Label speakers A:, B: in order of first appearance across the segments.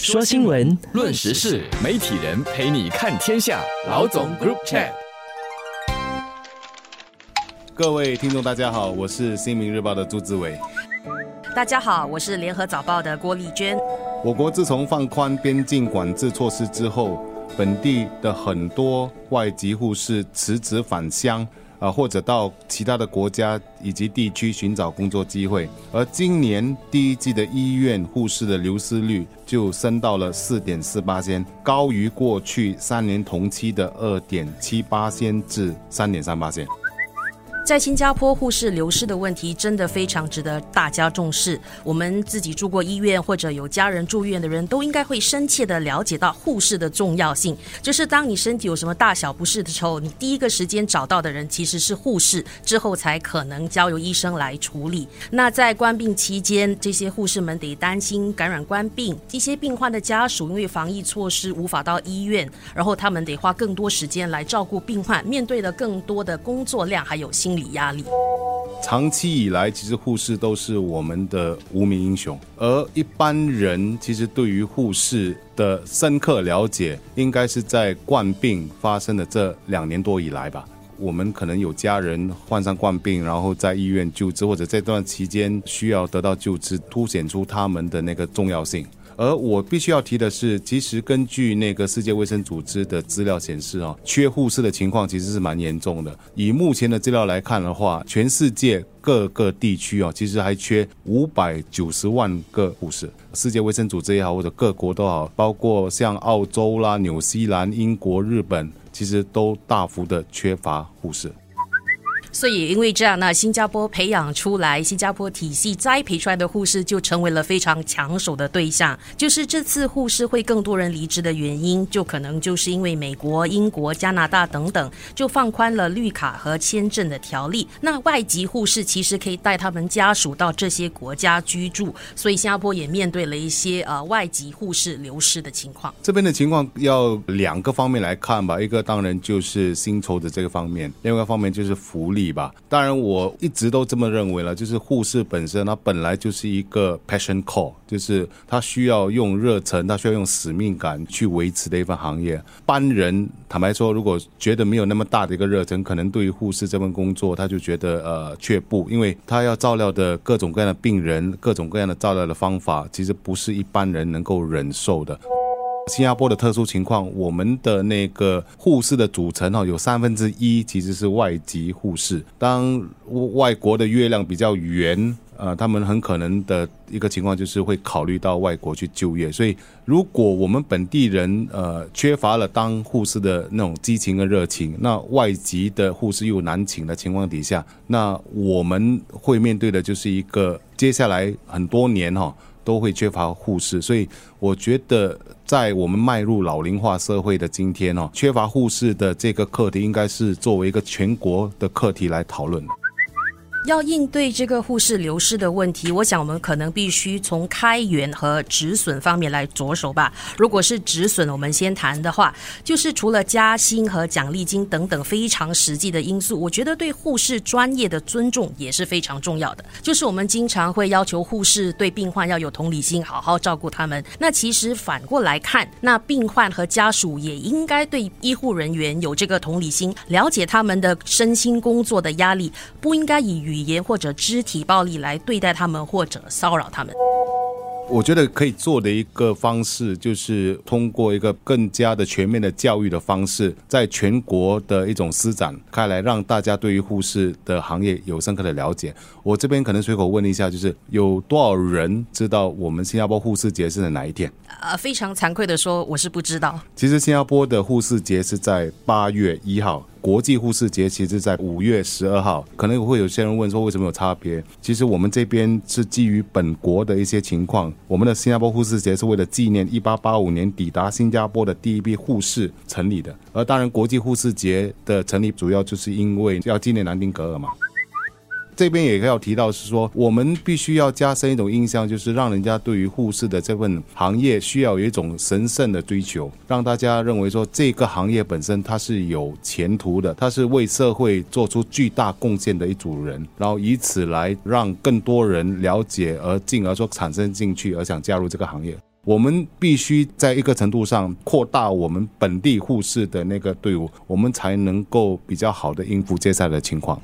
A: 说新闻，
B: 论时事，媒体人陪你看天下。老总 Group Chat，
C: 各位听众大家好，我是新民日报的朱志伟。
D: 大家好，我是联合早报的郭丽娟。
C: 我国自从放宽边境管制措施之后，本地的很多外籍护士辞职返乡。啊，或者到其他的国家以及地区寻找工作机会，而今年第一季的医院护士的流失率就升到了四点四八仙，高于过去三年同期的二点七八仙至三点三八仙。
D: 在新加坡，护士流失的问题真的非常值得大家重视。我们自己住过医院或者有家人住院的人都应该会深切的了解到护士的重要性。就是当你身体有什么大小不适的时候，你第一个时间找到的人其实是护士，之后才可能交由医生来处理。那在关病期间，这些护士们得担心感染关病，一些病患的家属因为防疫措施无法到医院，然后他们得花更多时间来照顾病患，面对了更多的工作量，还有心。压力。
C: 长期以来，其实护士都是我们的无名英雄，而一般人其实对于护士的深刻了解，应该是在冠病发生的这两年多以来吧。我们可能有家人患上冠病，然后在医院救治，或者这段期间需要得到救治，凸显出他们的那个重要性。而我必须要提的是，其实根据那个世界卫生组织的资料显示啊，缺护士的情况其实是蛮严重的。以目前的资料来看的话，全世界各个地区啊，其实还缺五百九十万个护士。世界卫生组织也好，或者各国都好，包括像澳洲啦、纽西兰、英国、日本，其实都大幅的缺乏护士。
D: 所以，因为这样，那新加坡培养出来、新加坡体系栽培出来的护士就成为了非常抢手的对象。就是这次护士会更多人离职的原因，就可能就是因为美国、英国、加拿大等等就放宽了绿卡和签证的条例。那外籍护士其实可以带他们家属到这些国家居住，所以新加坡也面对了一些呃外籍护士流失的情况。
C: 这边的情况要两个方面来看吧，一个当然就是薪酬的这个方面，另外一个方面就是福利。吧，当然我一直都这么认为了，就是护士本身，它本来就是一个 passion call，就是他需要用热忱，他需要用使命感去维持的一份行业。班人坦白说，如果觉得没有那么大的一个热忱，可能对于护士这份工作，他就觉得呃却步，因为他要照料的各种各样的病人，各种各样的照料的方法，其实不是一般人能够忍受的。新加坡的特殊情况，我们的那个护士的组成哈，有三分之一其实是外籍护士。当外国的月亮比较圆，呃，他们很可能的一个情况就是会考虑到外国去就业。所以，如果我们本地人呃缺乏了当护士的那种激情跟热情，那外籍的护士又难请的情况底下，那我们会面对的就是一个接下来很多年哈。都会缺乏护士，所以我觉得在我们迈入老龄化社会的今天哦，缺乏护士的这个课题，应该是作为一个全国的课题来讨论。
D: 要应对这个护士流失的问题，我想我们可能必须从开源和止损方面来着手吧。如果是止损，我们先谈的话，就是除了加薪和奖励金等等非常实际的因素，我觉得对护士专业的尊重也是非常重要的。就是我们经常会要求护士对病患要有同理心，好好照顾他们。那其实反过来看，那病患和家属也应该对医护人员有这个同理心，了解他们的身心工作的压力，不应该以语。言或者肢体暴力来对待他们，或者骚扰他们。
C: 我觉得可以做的一个方式，就是通过一个更加的全面的教育的方式，在全国的一种施展开来，让大家对于护士的行业有深刻的了解。我这边可能随口问一下，就是有多少人知道我们新加坡护士节是在哪一天？
D: 呃，非常惭愧的说，我是不知道。
C: 其实新加坡的护士节是在八月一号。国际护士节其实在五月十二号，可能会有些人问说为什么有差别？其实我们这边是基于本国的一些情况，我们的新加坡护士节是为了纪念一八八五年抵达新加坡的第一批护士成立的，而当然国际护士节的成立主要就是因为要纪念南丁格尔嘛。这边也要提到是说，我们必须要加深一种印象，就是让人家对于护士的这份行业需要有一种神圣的追求，让大家认为说这个行业本身它是有前途的，它是为社会做出巨大贡献的一组人，然后以此来让更多人了解，而进而说产生兴趣而想加入这个行业。我们必须在一个程度上扩大我们本地护士的那个队伍，我们才能够比较好的应付接下来的情况。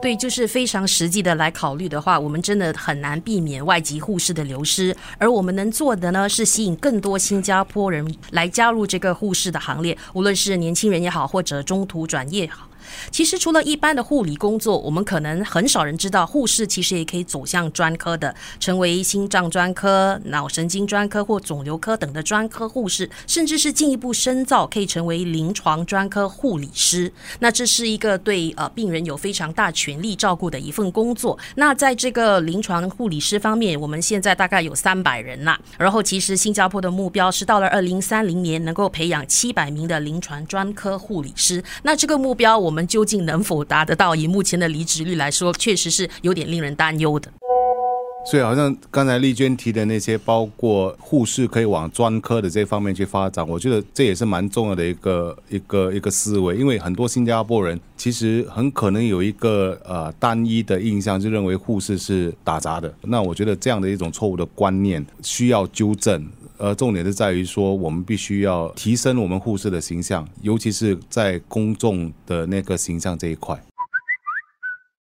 D: 对，就是非常实际的来考虑的话，我们真的很难避免外籍护士的流失。而我们能做的呢，是吸引更多新加坡人来加入这个护士的行列，无论是年轻人也好，或者中途转业好。其实除了一般的护理工作，我们可能很少人知道，护士其实也可以走向专科的，成为心脏专科、脑神经专科或肿瘤科等的专科护士，甚至是进一步深造，可以成为临床专科护理师。那这是一个对呃病人有非常大权力照顾的一份工作。那在这个临床护理师方面，我们现在大概有三百人啦。然后其实新加坡的目标是到了二零三零年能够培养七百名的临床专科护理师。那这个目标我。我们究竟能否达得到？以目前的离职率来说，确实是有点令人担忧的。
C: 所以，好像刚才丽娟提的那些，包括护士可以往专科的这方面去发展，我觉得这也是蛮重要的一个一个一个思维。因为很多新加坡人其实很可能有一个呃单一的印象，就认为护士是打杂的。那我觉得这样的一种错误的观念需要纠正。呃，重点是在于说，我们必须要提升我们护士的形象，尤其是在公众的那个形象这一块。